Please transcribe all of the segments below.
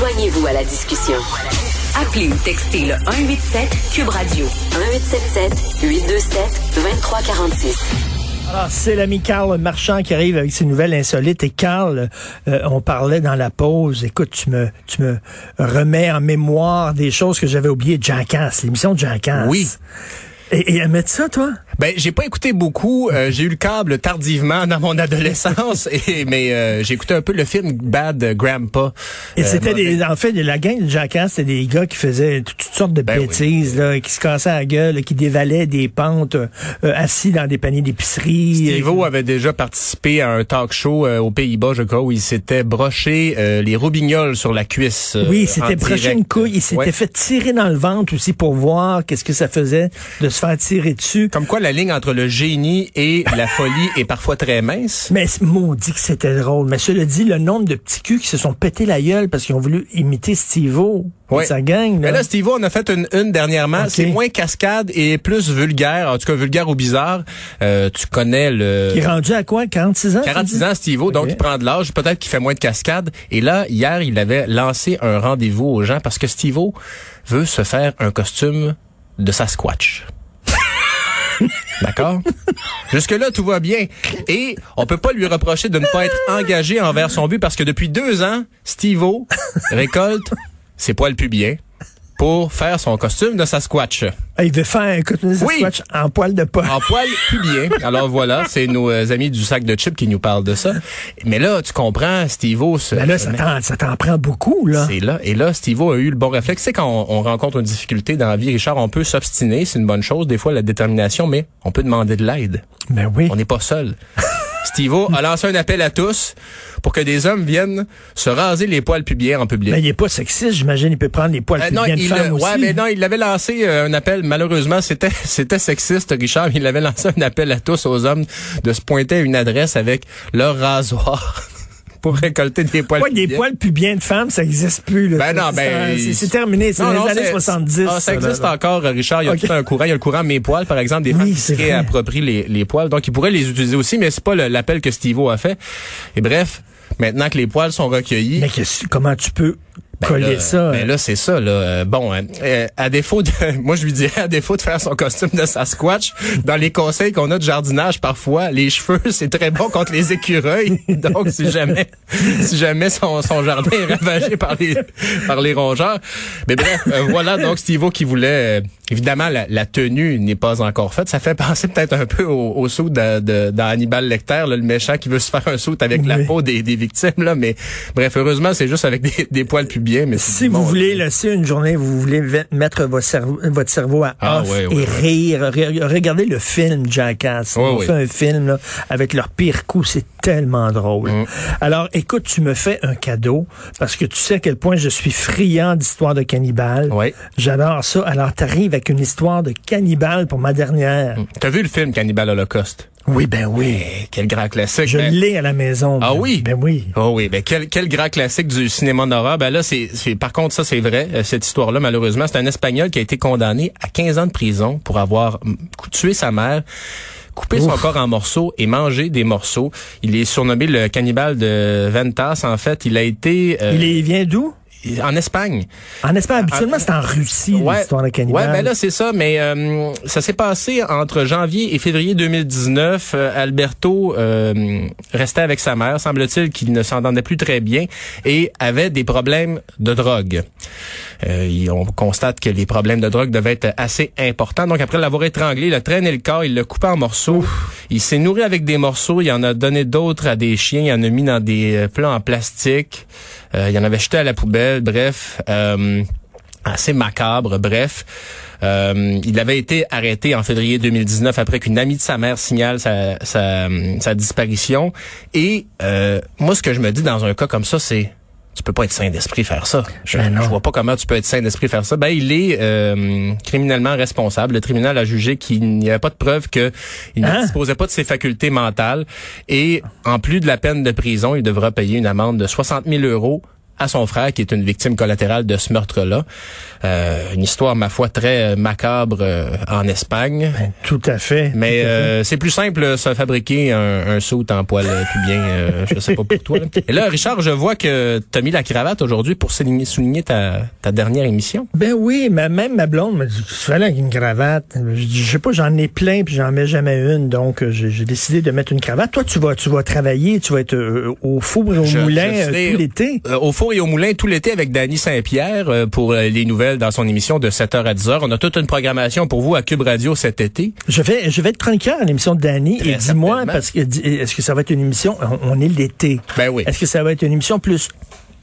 Joignez-vous à la discussion. Appelez ou textez le 187 Cube Radio 1877 827 2346. Alors, c'est l'ami Carl Marchand qui arrive avec ses nouvelles insolites. Et Carl, euh, on parlait dans la pause. Écoute, tu me, tu me remets en mémoire des choses que j'avais oubliées. Jackass, l'émission de Jackass. Oui. Et, et mettre ça, toi? Ben, j'ai pas écouté beaucoup. Euh, j'ai eu le câble tardivement dans mon adolescence, et, mais euh, j'ai écouté un peu le film Bad Grandpa. Et Euh, c'était des, en fait, la gang de Jackass, c'était des gars qui faisaient toutes sortes de Ben bêtises, là, qui se cassaient la gueule, qui dévalaient des pentes, euh, assis dans des paniers d'épicerie. Steve-O avait déjà participé à un talk show euh, aux Pays-Bas, je crois, où il s'était broché euh, les roubignoles sur la cuisse. euh, Oui, il s'était broché une couille. Il s'était Ouais. fait tirer dans le ventre aussi pour voir qu'est-ce que ça faisait de se faire tirer dessus. Comme quoi, la ligne entre le génie et la folie est parfois très mince. Mais maudit que c'était drôle. Mais cela dit, le nombre de petits culs qui se sont pété la gueule parce qu'ils ont voulu imiter Steve-O et Ouais. sa gang. Mais Là. Steve-O en a fait une, une dernièrement. C'est moins cascade et plus vulgaire. En tout cas, vulgaire ou bizarre. Euh, tu connais le... Qui est rendu à quoi? 46 ans? tu 46 dis? ans, Steve-O, donc il prend de l'âge. Peut-être qu'il fait moins de cascade. Et là, hier, il avait lancé un rendez-vous aux gens parce que Steve-O veut se faire un costume de Sasquatch. D'accord? Jusque-là, tout va bien. Et on peut pas lui reprocher de ne pas être engagé envers son but parce que depuis deux ans, Steve-O récolte ses poils pubiens pour faire son costume de Sasquatch. Ah, il veut faire un costume de Oui. Sasquatch en poil de pas. En poil pubien. Alors voilà, c'est nos euh, amis du sac de chips qui nous parlent de ça. Mais là, tu comprends, Steve-O... Ben là, ça t'en, ça t'en prend beaucoup, là. c'est là. Et là, Steve-O a eu le bon réflexe. C'est quand on, on rencontre une difficulté dans la vie, Richard, on peut s'obstiner, c'est une bonne chose, des fois la détermination, mais on peut demander de l'aide. Ben oui. On n'est pas seul. Steve-O a lancé un appel à tous pour que des hommes viennent se raser les poils pubiens en public. Ben, il est pas sexiste, j'imagine. Il peut prendre les poils Euh, plus non, bien de il, femmes aussi. ouais, mais non, il avait lancé euh, un appel. Malheureusement, c'était c'était sexiste, Richard. Il avait lancé un appel à tous aux hommes de se pointer à une adresse avec leur rasoir pour récolter des poils. Ouais, des pubiens. poils plus bien de femmes, ça existe plus. Là? Ben non, ben, c'est, terminé. C'est les non, années c'est- 70. Ah, ça existe là. encore, Richard. Il y a Ok. tout un courant. Il y a le courant Mes poils, par exemple, des Oui, femmes qui se vrai. réapproprient les, les poils. Donc, ils pourraient les utiliser aussi, mais c'est pas l'appel que Steve-O a fait. Et bref, maintenant que les poils sont recueillis, Mais comment tu peux ben coller là, ça? Ben hein? là, c'est ça. Là. Euh, bon, hein, euh, à défaut de, moi je lui dirais à défaut de faire son costume de Sasquatch, dans les conseils qu'on a de jardinage parfois, les cheveux c'est très bon contre les écureuils. Donc si jamais, si jamais son, son jardin est ravagé par les par les rongeurs. Mais bref, euh, voilà donc Steve qui voulait. Évidemment, la, la tenue n'est pas encore faite. Ça fait penser peut-être un peu au, au saut de, de, dans Hannibal Lecter, là, le méchant qui veut se faire un saut avec la peau des, des victimes. Là, mais bref, heureusement, c'est juste avec des, des poils pubiens. Mais Si bon, vous voulez laisser une journée, vous voulez mettre votre cerveau, votre cerveau à Ah, off et rire, re- regardez le film Jackass. On fait un film là, avec leur pire coup, c'est tellement drôle. Mm. Alors, écoute, tu me fais un cadeau parce que tu sais à quel point je suis friand d'histoires de cannibales. J'adore ça. Alors, t'arrives avec une histoire de cannibale pour ma dernière. T'as vu le film Cannibal Holocaust? Oui, ben oui. Eh, quel grand classique. Je Ben- l'ai à la maison. Ah Ben- oui? Ben oui. Oh oui, ben quel, quel grand classique du cinéma d'horreur. Ben là, c'est, c'est- par contre, ça c'est vrai, euh, cette histoire-là, malheureusement. C'est un Espagnol qui a été condamné à 15 ans de prison pour avoir tué sa mère coupé son corps en morceaux et mangé des morceaux. Il est surnommé le cannibale de Ventas. En fait, il a été euh, Il, est- il vient d'où? En Espagne. En Espagne, habituellement, c'est en Russie, l'histoire de cannibale. Ouais, ben là c'est ça, mais euh, ça s'est passé entre janvier et février 2019. Euh, Alberto euh, restait avec sa mère, semble-t-il qu'il ne s'entendait plus très bien et avait des problèmes de drogue. Euh, on constate que les problèmes de drogue devaient être assez importants. Donc après l'avoir étranglé, il a traîné le corps, il l'a coupé en morceaux. Il s'est nourri avec des morceaux, il en a donné d'autres à des chiens, il en a mis dans des euh, plats en plastique. Euh, il en avait jeté à la poubelle, bref. Euh, assez macabre, bref. Euh, il avait été arrêté en février 2019 après qu'une amie de sa mère signale sa disparition. Et euh, moi, ce que je me dis dans un cas comme ça, c'est tu peux pas être sain d'esprit faire ça. Je, Ben je vois pas comment tu peux être sain d'esprit faire ça. Ben il est euh, criminellement responsable. Le tribunal a jugé qu'il n'y avait pas de preuve que il Hein? ne disposait pas de ses facultés mentales et en plus de la peine de prison, il devra payer une amende de 60 000 euros à son frère qui est une victime collatérale de ce meurtre-là. Euh, une histoire, ma foi, très macabre euh, en Espagne. Ben, tout à fait. Mais euh, c'est plus simple se fabriquer un, un saut en poil pubien. Euh, je sais pas pour toi. Et là, Richard, je vois que tu as mis la cravate aujourd'hui pour souligner, souligner ta, ta, dernière émission. Ben oui, mais même ma blonde m'a dit, tu fais là avec une cravate. Je, je sais pas, j'en ai plein puis j'en mets jamais une, donc j'ai décidé de mettre une cravate. Toi, tu vas, tu vas travailler, tu vas être au four et au moulin tout l'été. au four et au moulin tout l'été avec Danny Saint-Pierre pour les nouvelles dans son émission de 7h à 10h. On a toute une programmation pour vous à Cube Radio cet été. Je vais, je vais être chroniqueur à l'émission de Danny et dis-moi, parce que est-ce que ça va être une émission, on, on est l'été? Ben oui. Est-ce que ça va être une émission plus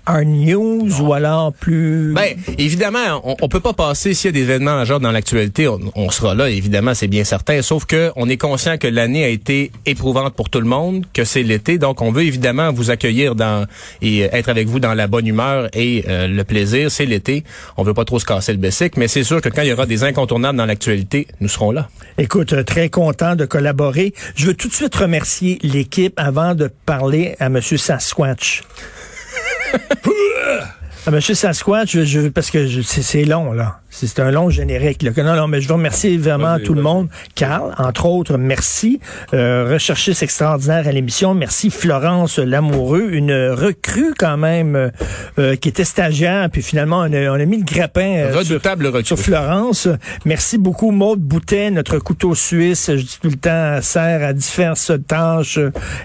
un news ou alors plus... Ben, évidemment, on, on peut pas passer s'il y a des événements majeurs dans l'actualité, on, sera là, évidemment, c'est bien certain. Sauf que on est conscient que l'année a été éprouvante pour tout le monde, que c'est l'été, donc on veut évidemment vous accueillir dans et être avec vous dans la bonne humeur et euh, le plaisir. C'est l'été, on veut pas trop se casser le bessic, mais c'est sûr que quand il y aura des incontournables dans l'actualité, nous serons là. Écoute, euh, très content de collaborer. Je veux tout de suite remercier l'équipe avant de parler à Monsieur Sasquatch. Ah, Monsieur Sasquatch, je, je, parce que c'est long, là. C'est un long générique. Là. Non, non, mais je veux remercier vraiment tout le monde. Carl, entre autres, merci. Euh, recherchiste extraordinaire à l'émission. Merci Florence Lamoureux, une recrue quand même euh, euh, qui était stagiaire. Puis finalement, on a, on a mis le grappin euh, sur, sur, Florence. Merci beaucoup Maude Boutet, notre couteau suisse. Je dis tout le temps, sert à diverses tâches.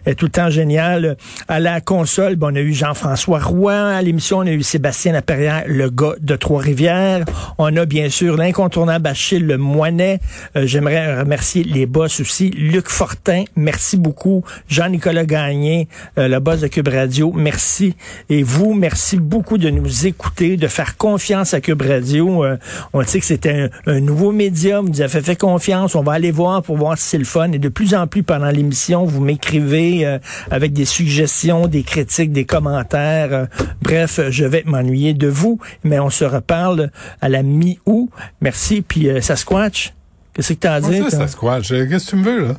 est tout le temps génial. À la console, bon, on a eu Jean-François Roy. À l'émission, on a eu Sébastien Laperrière, le gars de Trois-Rivières. On a bien sûr l'incontournable Achille Le Moinet. Euh, j'aimerais remercier les boss aussi. Luc Fortin, merci beaucoup. Jean-Nicolas Gagné, euh, le boss de Cube Radio, merci. Et vous, merci beaucoup de nous écouter, de faire confiance à Cube Radio. Euh, on sait que c'était un, nouveau média, vous avez fait confiance. On va aller voir pour voir si c'est le fun. Et de plus en plus pendant l'émission, vous m'écrivez avec des suggestions, des critiques, des commentaires. bref, je vais m'ennuyer de vous, mais on se reparle à la mi où. Merci. Puis euh, Sasquatch, qu'est-ce que tu as à dire? Ça, Sasquatch, qu'est-ce que tu me veux, là?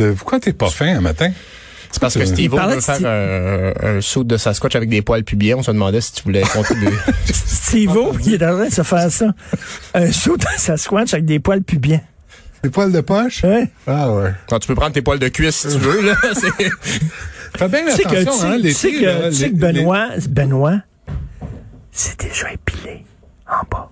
Euh, pourquoi t'es pas fin un matin? C'est parce que Steve veut faire un, un, saut de Sasquatch avec des poils pubiens. On se demandait si tu voulais contribuer. Steve qui est en train de se faire ça. Un saut de Sasquatch avec des poils pubiens. Des poils de poche? Oui. Ah ouais. Quand tu peux prendre tes poils de cuisse si tu veux, là. Fais bien attention, hein, Tu sais que, Benoît, Benoît, c'est déjà épilé en bas.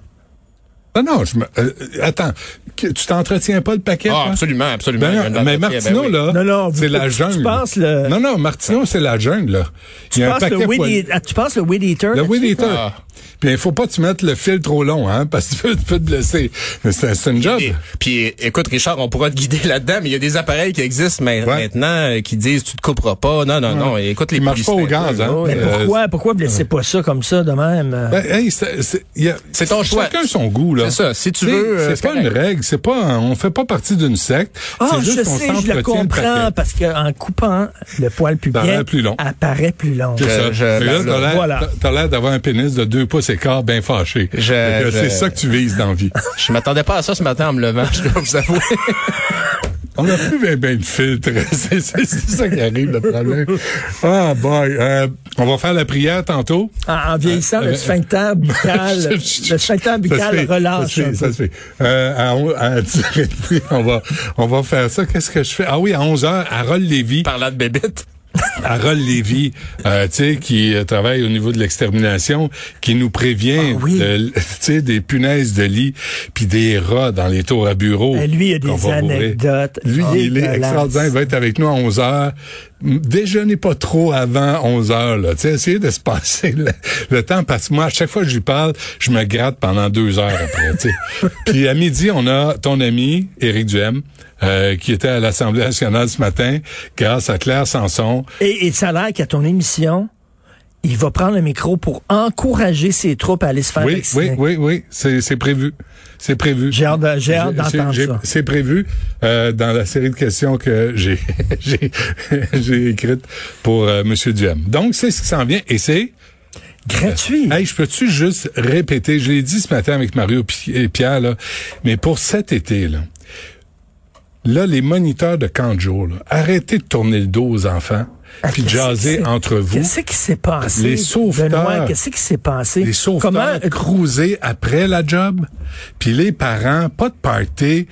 Non, non, je me, euh, attends, tu t'entretiens pas le paquet? Ah, absolument, absolument. Ben mais Martineau, ben là, non, c'est la jungle. Tu penses le... Non, non, Martineau, c'est la jungle, là. Tu, penses le weed, tu penses le weed eater? Le weed eater. Ah. Puis il faut pas que tu mettes le fil trop long, hein, parce que tu peux, te blesser. C'est un job. puis écoute, Richard, on pourra te guider là-dedans, mais il y a des appareils qui existent maintenant euh, qui disent tu te couperas pas. Non, non, non. Écoute les. Marchent pas au gaz, hein. Mais pourquoi, pourquoi blesser pas ça comme ça de même? Ben, hey, c'est ton choix. Chacun son goût, là. C'est ça. Si tu veux. Euh, c'est pas une règle. C'est pas. On fait pas partie d'une secte. Ah, je sais, je le comprends parce qu'en coupant le poil pubien, plus long. apparaît plus long. C'est ça. T'as l'air d'avoir un pénis de deux pouces et quart bien fâché. C'est ça que tu vises dans la vie. Je m'attendais pas à ça ce matin en me levant, je dois vous avouer. On n'a plus bien, bien de filtre. C'est ça qui arrive, le problème. Ah, boy. Euh, on va faire la prière tantôt. En, en vieillissant, le euh, sphincter buccal, le sphincter buccal relâche. Ça se fait. Euh, à, à, on, va, on va faire ça. Qu'est-ce que je fais? Ah oui, à 11 h à Roll Lévy. Par là de bébête. Harold Lévy, euh, tu sais, qui euh, travaille au niveau de l'extermination, qui nous prévient ah des punaises de lit puis des rats dans les tours à bureau. Ben, lui, il a des anecdotes. Lui, il est extraordinaire. Il va être avec nous à 11 heures. Déjeunez pas trop avant 11 heures, là. Essayez de se passer le, temps parce que moi, à chaque fois que je lui parle, je me gratte pendant deux heures après. Puis à midi, on a ton ami, Éric Duhem, euh, qui était à l'Assemblée nationale ce matin, grâce à Claire Sanson. Et, et ça a l'air qu'à ton émission, il va prendre le micro pour encourager ses troupes à aller se faire oui, Oui, oui, oui, c'est prévu. C'est prévu. J'ai hâte d'entendre ça. C'est prévu euh, dans la série de questions que j'ai j'ai écrites pour euh, Monsieur Duhem. Donc, c'est ce qui s'en vient et c'est gratuit. hey, je peux-tu juste répéter, je l'ai dit ce matin avec Mario et Pierre, là, mais pour cet été, là, là les moniteurs de camp de jour, arrêtez de tourner le dos aux enfants Ah, puis qu'est-ce jaser qui s'est- entre vous. Qu'est-ce qui s'est passé? Les sauveteurs. Qu'est-ce qui s'est passé? Les sauveteurs Comment, cruiser après la job, puis les parents, pas de party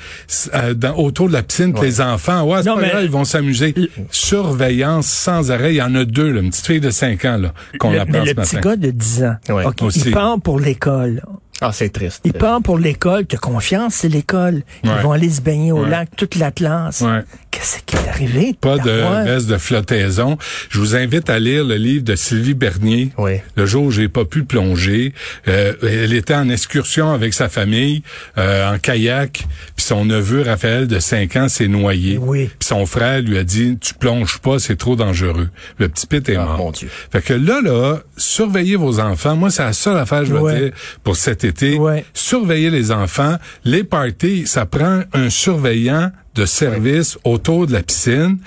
euh, dans, autour de la piscine, puis les enfants, ouais, c'est pas mais- grave, ils vont s'amuser. Surveillance sans arrêt, il y en a deux, là, une petite fille de 5 ans là qu'on le, apprend mais ce le petit matin. gars de 10 ans, Ouais, OK, aussi. il part pour l'école. Ah, c'est triste. Il part pour l'école, t'as confiance, c'est l'école. Ils Ouais. vont aller se baigner au Ouais. lac, toute la classe. Ouais. Qu'est-ce qui est arrivé? Pas de de flottaison. Je vous invite à lire le livre de Sylvie Bernier. Oui. Le jour où j'ai pas pu plonger, euh, elle était en excursion avec sa famille euh, en kayak, puis son neveu Raphaël de 5 ans s'est noyé. Oui. Puis son frère lui a dit "Tu plonges pas, c'est trop dangereux." Le petit pit est Ah, mort. mon Dieu. Fait que là là, surveillez vos enfants. Moi, c'est la seule affaire je veux Ouais. dire pour cet été. Ouais. Surveillez les enfants, les parties, ça prend un surveillant de service autour de la piscine.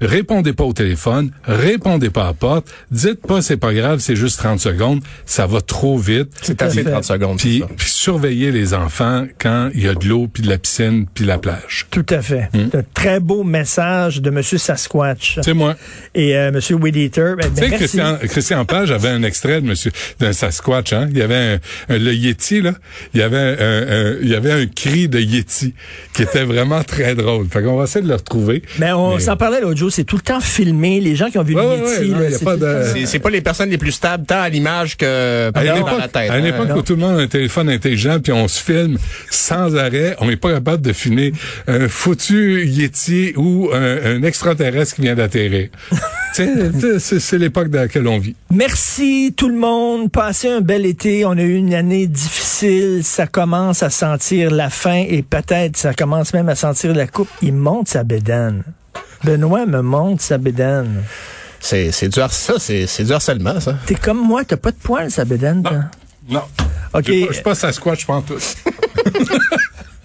Répondez pas au téléphone, répondez pas à la porte, dites pas c'est pas grave, c'est juste 30 secondes, ça va trop vite. C'est assez fait. 30 secondes. Puis, puis surveillez les enfants quand il y a de l'eau, puis de la piscine, puis la plage. Tout à fait. Hmm? Un très beau message de M. Sasquatch C'est moi. et euh, M. Weed Eater. Ben, Tu sais. Christian, Christian Page avait un extrait de monsieur, d'un Sasquatch, hein. Il y avait un, un- le Yeti, là. Il y avait un, un- il y avait un cri de Yeti qui était vraiment très drôle. Fait qu'on va essayer de le retrouver. Mais on s'en parlait l'autre jour, c'est tout le temps filmé. Les gens qui ont vu Ouais, le ouais, c'est pas de- pas les personnes les plus stables, tant à l'image que par À une époque, la tête. à une hein. époque où tout le monde a un téléphone intelligent puis on se filme sans arrêt, on n'est pas capable de filmer un foutu Yeti ou un, un extraterrestre qui vient d'atterrir. C'est l'époque dans laquelle on vit. Merci tout le monde. Passez un bel été. On a eu une année difficile. Ça commence à sentir la fin et peut-être ça commence même à sentir la coupe. Il monte sa bédane. Benoît me monte sa bédane. C'est c'est du har- ça, c'est c'est du harcèlement, ça. T'es comme moi, t'as pas de poils, sa bédane. toi? Non. OK. Je je suis pas Sasquatch, je pense tout.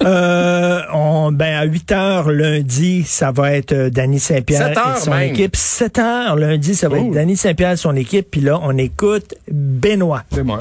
Euh, on, ben, à 8 heures lundi, ça va être euh, Danny Saint-Pierre 7 et son même. équipe. 7 heures lundi, ça va être Danny Saint-Pierre et son équipe. Puis là, on écoute Benoît. C'est moi.